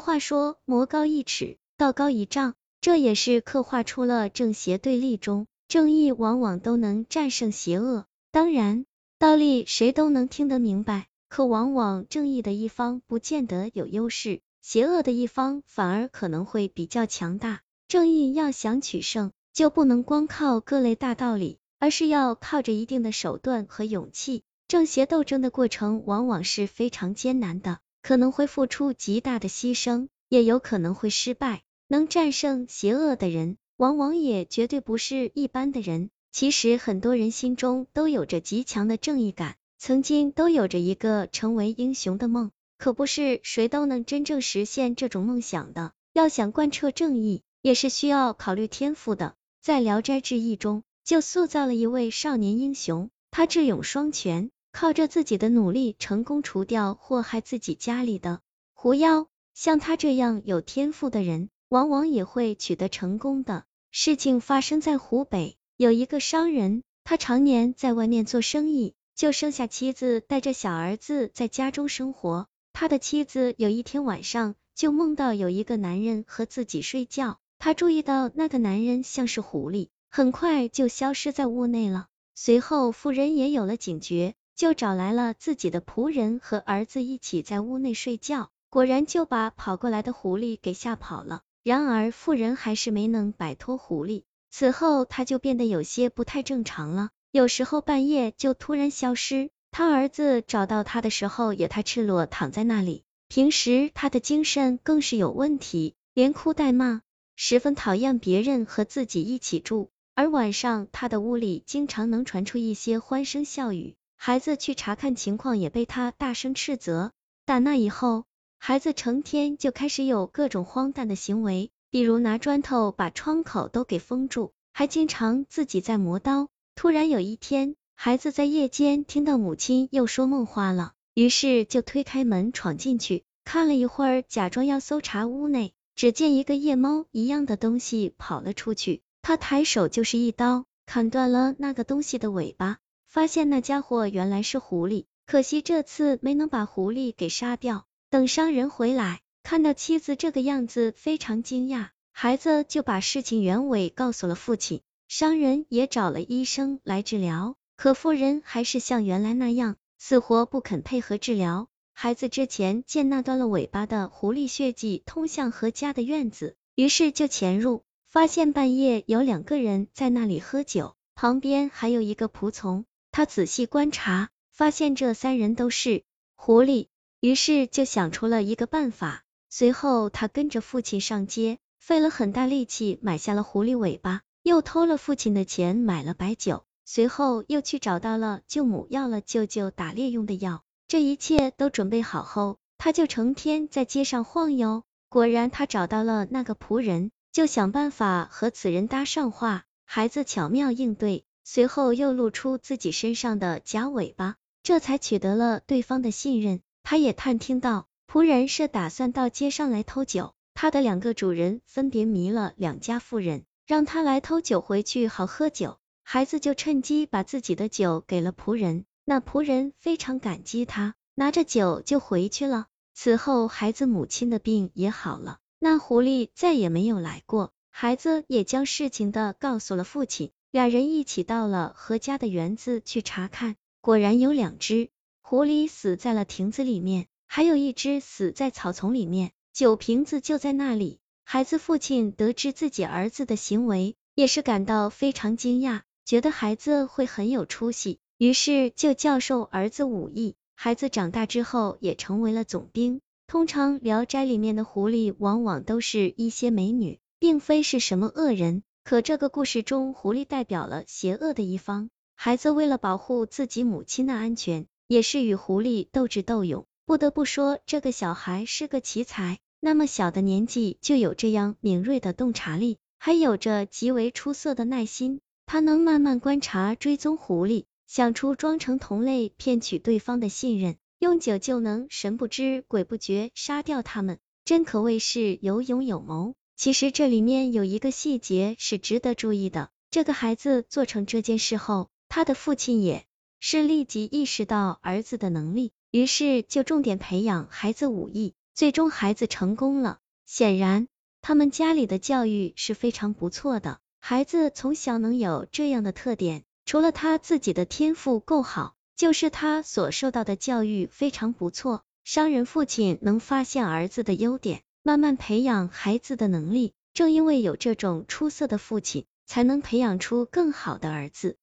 话说魔高一尺，道高一丈，这也是刻画出了正邪对立中，正义往往都能战胜邪恶。当然，道理谁都能听得明白，可往往正义的一方不见得有优势，邪恶的一方反而可能会比较强大。正义要想取胜，就不能光靠各类大道理，而是要靠着一定的手段和勇气。正邪斗争的过程往往是非常艰难的，可能会付出极大的牺牲，也有可能会失败。能战胜邪恶的人，往往也绝对不是一般的人。其实很多人心中都有着极强的正义感，曾经都有着一个成为英雄的梦，可不是谁都能真正实现这种梦想的。要想贯彻正义，也是需要考虑天赋的。在《聊斋志异》中，就塑造了一位少年英雄，他智勇双全。靠着自己的努力，成功除掉祸害自己家里的狐妖。像他这样有天赋的人，往往也会取得成功的。事情发生在湖北，有一个商人，他常年在外面做生意，就生下妻子，带着小儿子在家中生活。他的妻子有一天晚上，就梦到有一个男人和自己睡觉，他注意到那个男人像是狐狸，很快就消失在屋内了。随后，妇人也有了警觉。就找来了自己的仆人和儿子一起在屋内睡觉，果然就把跑过来的狐狸给吓跑了。然而妇人还是没能摆脱狐狸，此后他就变得有些不太正常了，有时候半夜就突然消失。他儿子找到他的时候，也他赤裸躺在那里。平时他的精神更是有问题，连哭带骂，十分讨厌别人和自己一起住。而晚上他的屋里经常能传出一些欢声笑语。孩子去查看情况，也被他大声斥责。打那以后，孩子成天就开始有各种荒诞的行为，比如拿砖头把窗口都给封住，还经常自己在磨刀。突然有一天，孩子在夜间听到母亲又说梦话了，于是就推开门闯进去，看了一会儿，假装要搜查屋内，只见一个夜猫一样的东西跑了出去，他抬手就是一刀，砍断了那个东西的尾巴。发现那家伙原来是狐狸，可惜这次没能把狐狸给杀掉。等商人回来，看到妻子这个样子，非常惊讶。孩子就把事情原委告诉了父亲，商人也找了医生来治疗，可妇人还是像原来那样，死活不肯配合治疗。孩子之前见那断了尾巴的狐狸血迹通向何家的院子，于是就潜入，发现半夜有两个人在那里喝酒，旁边还有一个仆从。他仔细观察，发现这三人都是狐狸，于是就想出了一个办法。随后他跟着父亲上街，费了很大力气买下了狐狸尾巴，又偷了父亲的钱买了白酒，随后又去找到了舅母要了舅舅打猎用的药。这一切都准备好后，他就成天在街上晃悠。果然，他找到了那个仆人，就想办法和此人搭上话。孩子巧妙应对。随后又露出自己身上的假尾巴，这才取得了对方的信任。他也探听到仆人是打算到街上来偷酒，他的两个主人分别迷了两家妇人，让他来偷酒回去好喝酒。孩子就趁机把自己的酒给了仆人，那仆人非常感激他，拿着酒就回去了。此后孩子母亲的病也好了，那狐狸再也没有来过。孩子也将事情的告诉了父亲。俩人一起到了何家的园子去查看，果然有两只狐狸死在了亭子里面，还有一只死在草丛里面，酒瓶子就在那里。孩子父亲得知自己儿子的行为，也是感到非常惊讶，觉得孩子会很有出息，于是就教授儿子武艺。孩子长大之后也成为了总兵。通常聊斋里面的狐狸往往都是一些美女，并非是什么恶人。可这个故事中，狐狸代表了邪恶的一方。孩子为了保护自己母亲的安全，也是与狐狸斗智斗勇。不得不说，这个小孩是个奇才，那么小的年纪就有这样敏锐的洞察力，还有着极为出色的耐心。他能慢慢观察、追踪狐狸，想出装成同类骗取对方的信任，用酒就能神不知鬼不觉杀掉他们，真可谓是有勇有谋。其实这里面有一个细节是值得注意的，这个孩子做成这件事后，他的父亲也是立即意识到儿子的能力，于是就重点培养孩子武艺，最终孩子成功了。显然，他们家里的教育是非常不错的。孩子从小能有这样的特点，除了他自己的天赋够好，就是他所受到的教育非常不错。商人父亲能发现儿子的优点，慢慢培养孩子的能力。正因为有这种出色的父亲，才能培养出更好的儿子。